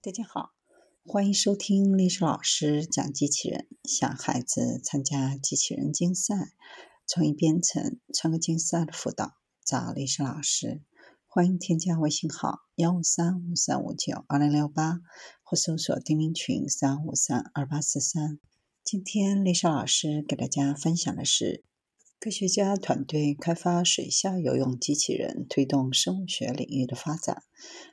大家好，欢迎收听历史老师讲机器人，想孩子参加机器人竞赛、创意编程、创客竞赛的辅导，找历史老师。欢迎添加微信号幺五三五三五九二零六八，或搜索钉钉群三五三二八四三。今天历史老师给大家分享的是。科学家团队开发水下游泳机器人，推动生物学领域的发展。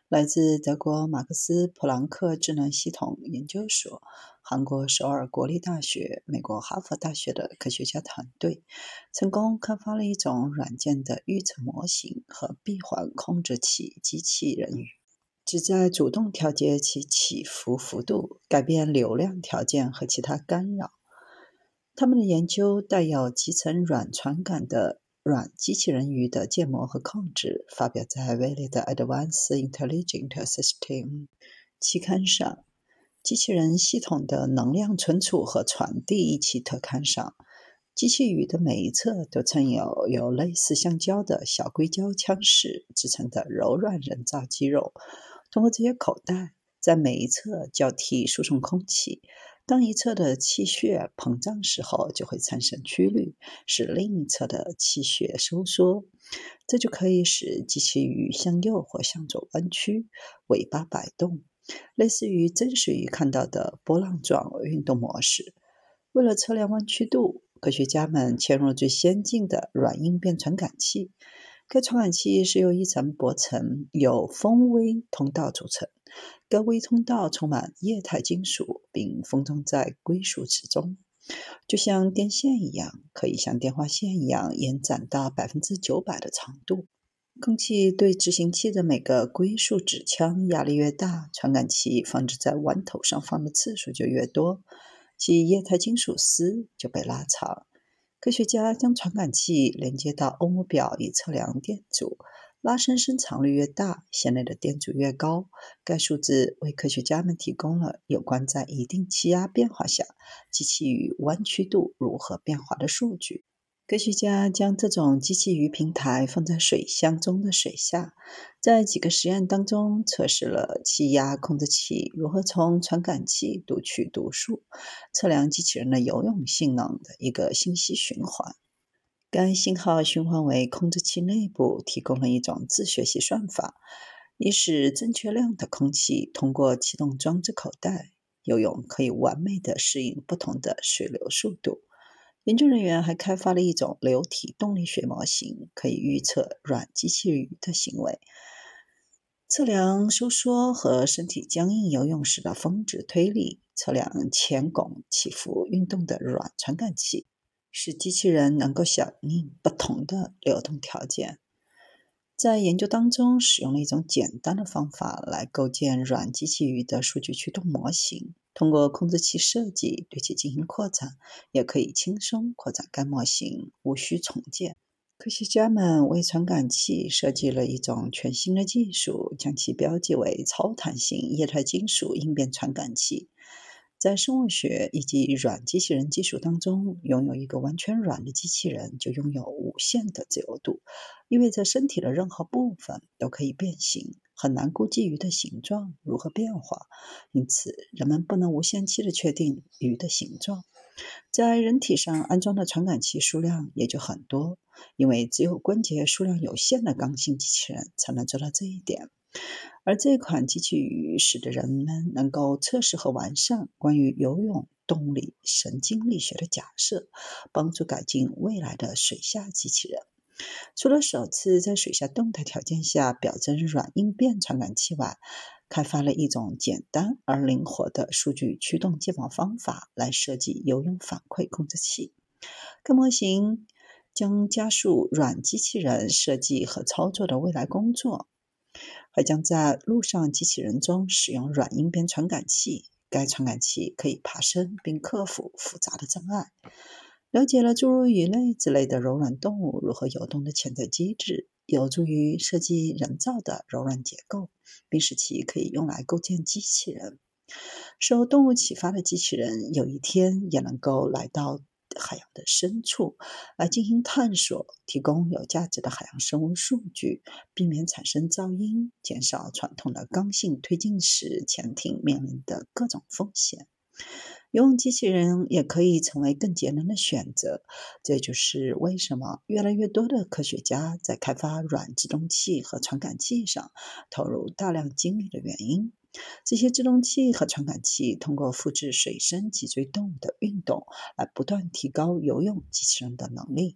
来自德国马克思普朗克智能系统研究所、韩国首尔国立大学、美国哈佛大学的科学家团队，成功开发了一种软件的预测模型和闭环控制器机器人鱼，旨在主动调节其起伏幅度、改变流量条件和其他干扰。他们的研究带有集成软传感的软机器人鱼的建模和控制，发表在《Valid Advanced Intelligent System》期刊上。机器人系统的能量存储和传递一期特刊上，机器鱼的每一侧都衬有由类似橡胶的小硅胶腔室制成的柔软人造肌肉，通过这些口袋，在每一侧交替输送空气。当一侧的气血膨胀时候，就会产生曲率，使另一侧的气血收缩，这就可以使机器鱼向右或向左弯曲，尾巴摆动，类似于真实鱼看到的波浪状运动模式。为了测量弯曲度，科学家们嵌入最先进的软硬变传感器。该传感器是由一层薄层由风微通道组成。该微通道充满液态金属，并封装在硅树脂中，就像电线一样，可以像电话线一样延展到百分之九百的长度。空气对执行器的每个硅树脂腔压力越大，传感器放置在弯头上方的次数就越多，其液态金属丝就被拉长。科学家将传感器连接到欧姆表以测量电阻。拉伸伸长率越大，线内的电阻越高。该数字为科学家们提供了有关在一定气压变化下机器鱼弯曲度如何变化的数据。科学家将这种机器鱼平台放在水箱中的水下，在几个实验当中测试了气压控制器如何从传感器读取读数，测量机器人的游泳性能的一个信息循环。该信号循环为控制器内部提供了一种自学习算法，以使正确量的空气通过气动装置口袋游泳可以完美的适应不同的水流速度。研究人员还开发了一种流体动力学模型，可以预测软机器鱼的行为，测量收缩和身体僵硬游泳时的峰值推力，测量前拱起伏运动的软传感器。使机器人能够响应不同的流动条件。在研究当中，使用了一种简单的方法来构建软机器鱼的数据驱动模型。通过控制器设计对其进行扩展，也可以轻松扩展该模型，无需重建。科学家们为传感器设计了一种全新的技术，将其标记为超弹性液态金属应变传感器。在生物学以及软机器人技术当中，拥有一个完全软的机器人就拥有无限的自由度，意味着身体的任何部分都可以变形。很难估计鱼的形状如何变化，因此人们不能无限期的确定鱼的形状。在人体上安装的传感器数量也就很多，因为只有关节数量有限的刚性机器人才能做到这一点。而这款机器鱼使得人们能够测试和完善关于游泳动力神经力学的假设，帮助改进未来的水下机器人。除了首次在水下动态条件下表征软硬变传感器外，开发了一种简单而灵活的数据驱动建模方法来设计游泳反馈控制器。该模型将加速软机器人设计和操作的未来工作。还将在陆上机器人中使用软硬边传感器。该传感器可以爬升并克服复杂的障碍。了解了诸如鱼类之类的柔软动物如何游动的潜在机制，有助于设计人造的柔软结构，并使其可以用来构建机器人。受动物启发的机器人有一天也能够来到海洋的深处来进行探索，提供有价值的海洋生物数据，避免产生噪音，减少传统的刚性推进式潜艇面临的各种风险。游泳机器人也可以成为更节能的选择，这就是为什么越来越多的科学家在开发软制动器和传感器上投入大量精力的原因。这些制动器和传感器通过复制水生脊椎动物的运动，来不断提高游泳机器人的能力。